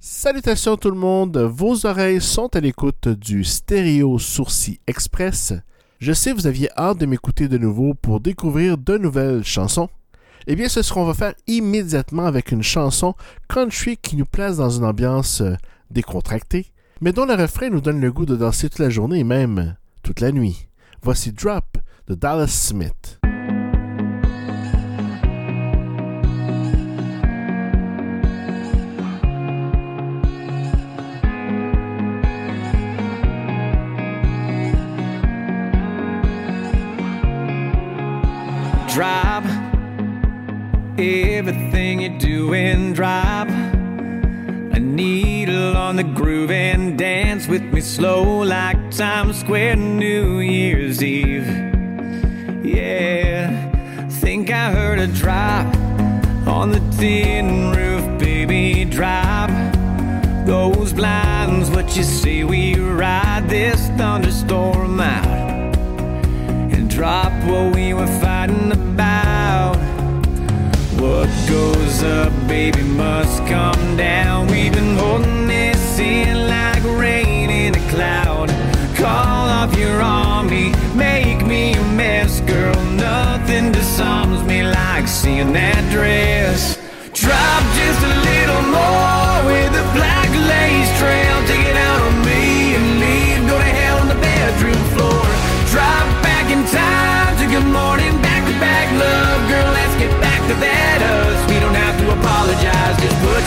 Salutations tout le monde, vos oreilles sont à l'écoute du Stéréo Sourcil Express. Je sais vous aviez hâte de m'écouter de nouveau pour découvrir de nouvelles chansons. Eh bien, c'est ce qu'on va faire immédiatement avec une chanson country qui nous place dans une ambiance euh, décontractée, mais dont le refrain nous donne le goût de danser toute la journée et même toute la nuit. Voici Drop de Dallas Smith. Everything you're doing drop a needle on the groove and dance with me slow like Times Square New Year's Eve. Yeah think I heard a drop on the tin roof baby drop. Those blinds what you say we ride this thunderstorm out and drop what we were up, baby, must come down. We've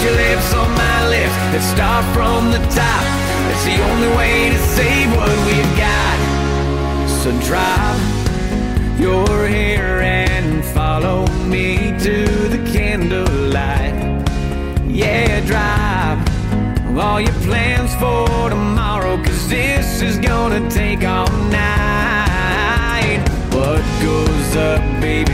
your lips on my lips. Let's start from the top. It's the only way to save what we've got. So drop your hair and follow me to the candlelight. Yeah, drop all your plans for tomorrow, cause this is gonna take all night. What goes up, baby,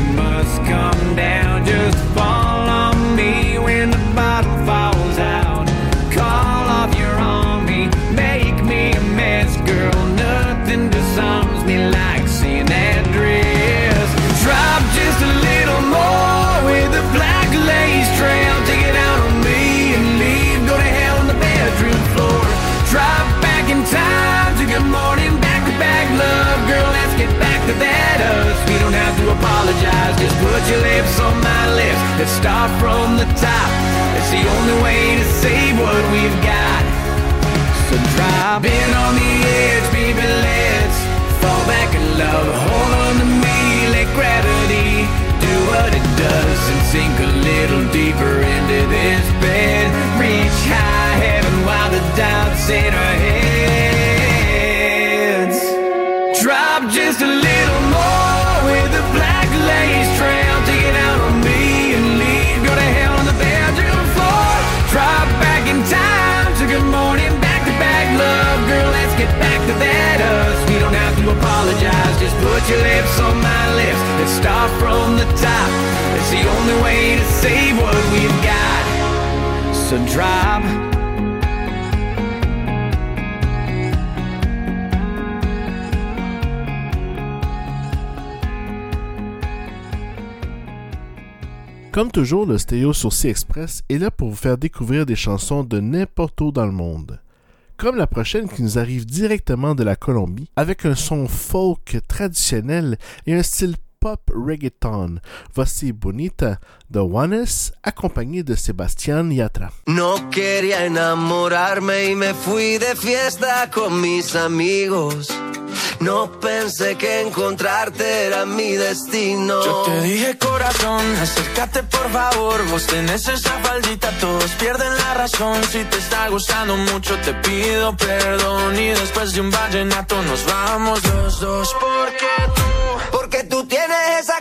your lips on my lips. Let's start from the top. It's the only way to save what we've got. So drop in on the edge, baby, let's fall back in love. Hold on to me, let gravity do what it does and sink a little deeper into this bed. Reach high heaven while the doubts in our heads. Comme toujours, le Stéréo Sourcil Express est là pour vous faire découvrir des chansons de n'importe où dans le monde. Comme la prochaine qui nous arrive directement de la Colombie, avec un son folk traditionnel et un style pop reggaeton. Voici Bonita de Juanes, accompagné de Sebastián Yatra. No quería enamorarme y me fui de fiesta con mis amigos. No pensé que encontrarte era mi destino. Yo te dije corazón, acércate por favor. Vos tenés esa faldita, todos pierden la razón. Si te está gustando mucho, te pido perdón. Y después de un vallenato nos vamos los dos. Porque tú tienes esa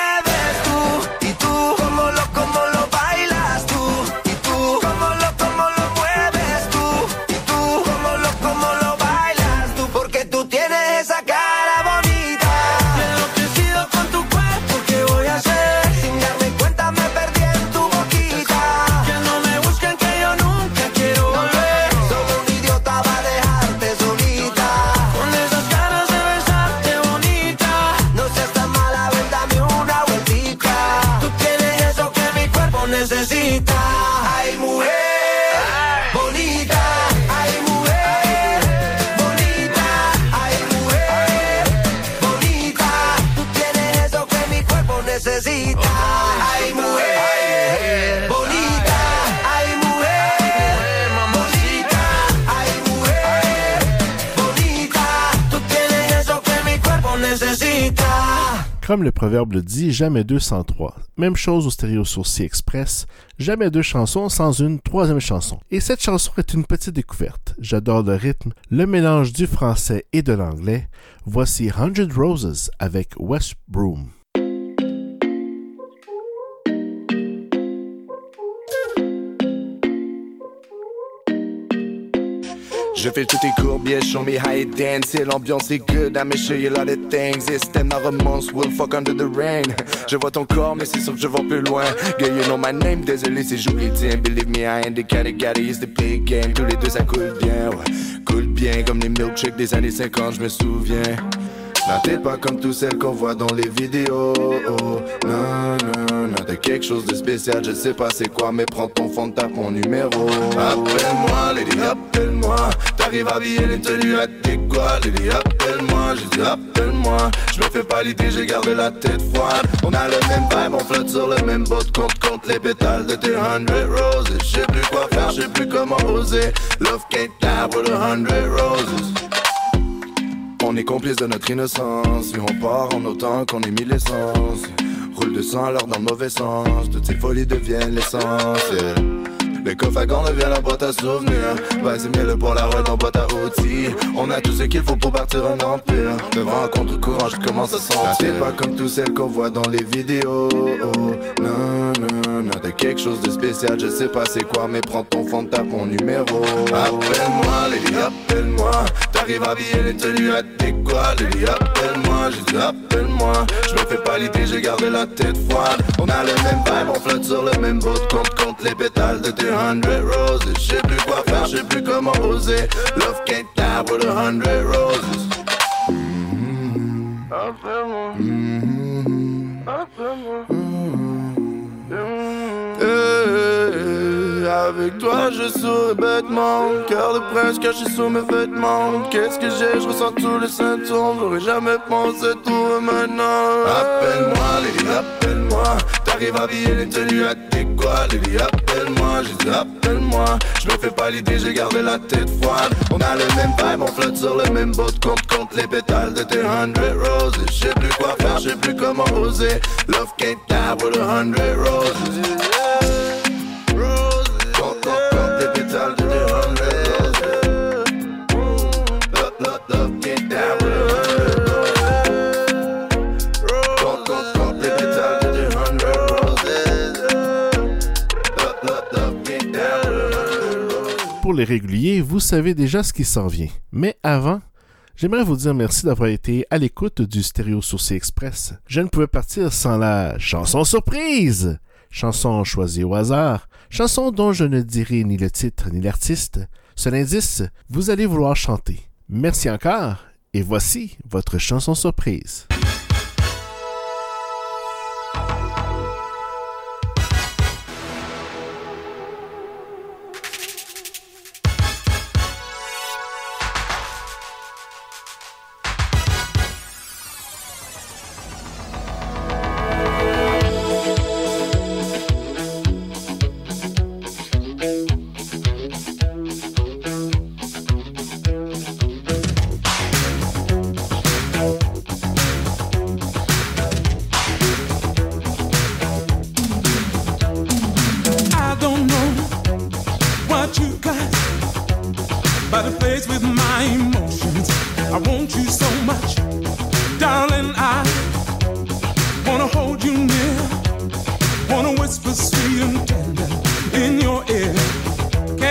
Comme le proverbe le dit, jamais deux sans trois. Même chose au Stéréo Sourcil Express, jamais deux chansons sans une troisième chanson. Et cette chanson est une petite découverte. J'adore le rythme, le mélange du français et de l'anglais. Voici Hundred Roses avec West Broom. Je fais tous tes cours, yeah, show me how you dance. Yeah, l'ambiance est good, I may show you lot of things. It's them my romance, will fuck under the rain. Je vois ton corps, mais c'est sûr que je vois plus loin. Girl, you know my name, désolé si j'oublie le. Believe me, I ain't the catty, it's the big game. Tous les deux, ça coule bien, ouais. Coule bien, comme les milkshakes des années 50, je me souviens. T'es pas comme tous celles qu'on voit dans les vidéos. Oh, non, non, non, t'as quelque chose de spécial, je sais pas c'est quoi, mais prends ton fond, tape mon numéro. Appelle-moi, lady, appelle-moi. T'arrives habillé les tenues adéquates, lady, appelle-moi. Je dis appelle-moi. Je me fais pas l'idée, j'ai gardé la tête froide. On a le même vibe, on flotte sur le même boat, compte, compte les pétales de tes hundred roses. Je sais plus quoi faire, je sais plus comment oser. Love can't die with a hundred roses. On est complice de notre innocence, et on part en autant qu'on ait mis l'essence. Roule de sang alors dans le mauvais sens, toutes ces folies deviennent l'essence. Le coffre à gants devient la boîte à souvenirs. Vas-y, mets-le pour la route en boîte à outils. On a tout ce qu'il faut pour partir en empire. Devant un contre-courant, je commence à sentir. C'est pas comme tous celles qu'on voit dans les vidéos. Non, non, non, t'as quelque chose de spécial, je sais pas c'est quoi, mais prends ton fond, tape mon numéro. Appelle-moi, Lily, appelle-moi. T'arrives habillé les tenues adéquates, Lily, appelle-moi. J'ai dit appelle-moi. Je me fais pas l'idée, j'ai gardé la tête froide. On a le même vibe, on flotte sur le même boat. Compte, compte les pétales de tes hundred roses. Je sais plus quoi faire, je sais plus comment oser. Love can't die with a hundred roses. Euh, avec toi je souris bêtement. Cœur de prince caché sous mes vêtements. Qu'est-ce que j'ai, je ressens tous les symptômes. J'aurais jamais pensé tout maintenant. Appelle-moi, Lily, appelle-moi. T'arrives habillé les tenues adéquates Lily, appelle-moi, j'ai dit appelle-moi. Je me fais pas l'idée, j'ai gardé la tête froide. On a le même vibe, on flotte sur le même boat Compte, compte les pétales de tes hundred roses. Je sais plus quoi faire, je sais plus comment oser. Love can't die with a hundred roses Pour les réguliers, vous savez déjà ce qui s'en vient. Mais avant, j'aimerais vous dire merci d'avoir été à l'écoute du Stéréo Sourcil Express. Je ne pouvais partir sans la chanson surprise! Chanson choisie au hasard, chanson dont je ne dirai ni le titre ni l'artiste. Seul indice, vous allez vouloir chanter. Merci encore, et voici votre chanson surprise.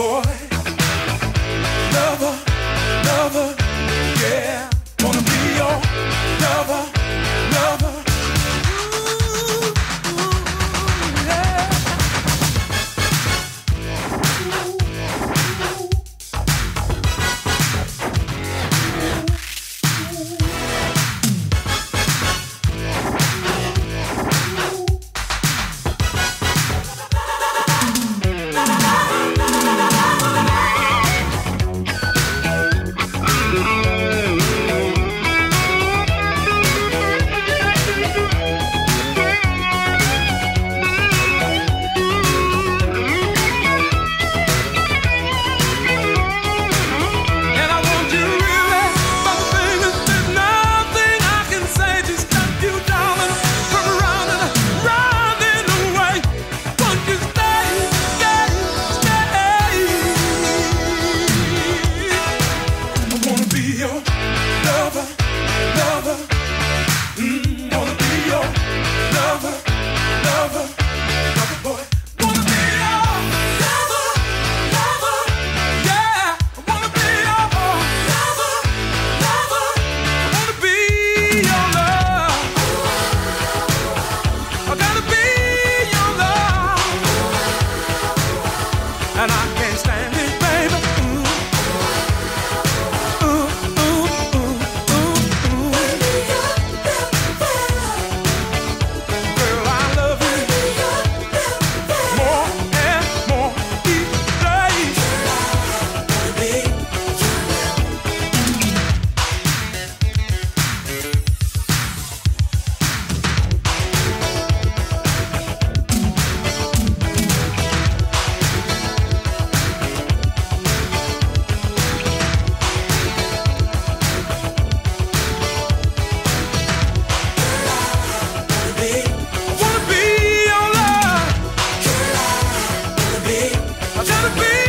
boy. Lover, lover, yeah. Wanna be your lover, lover. I gotta be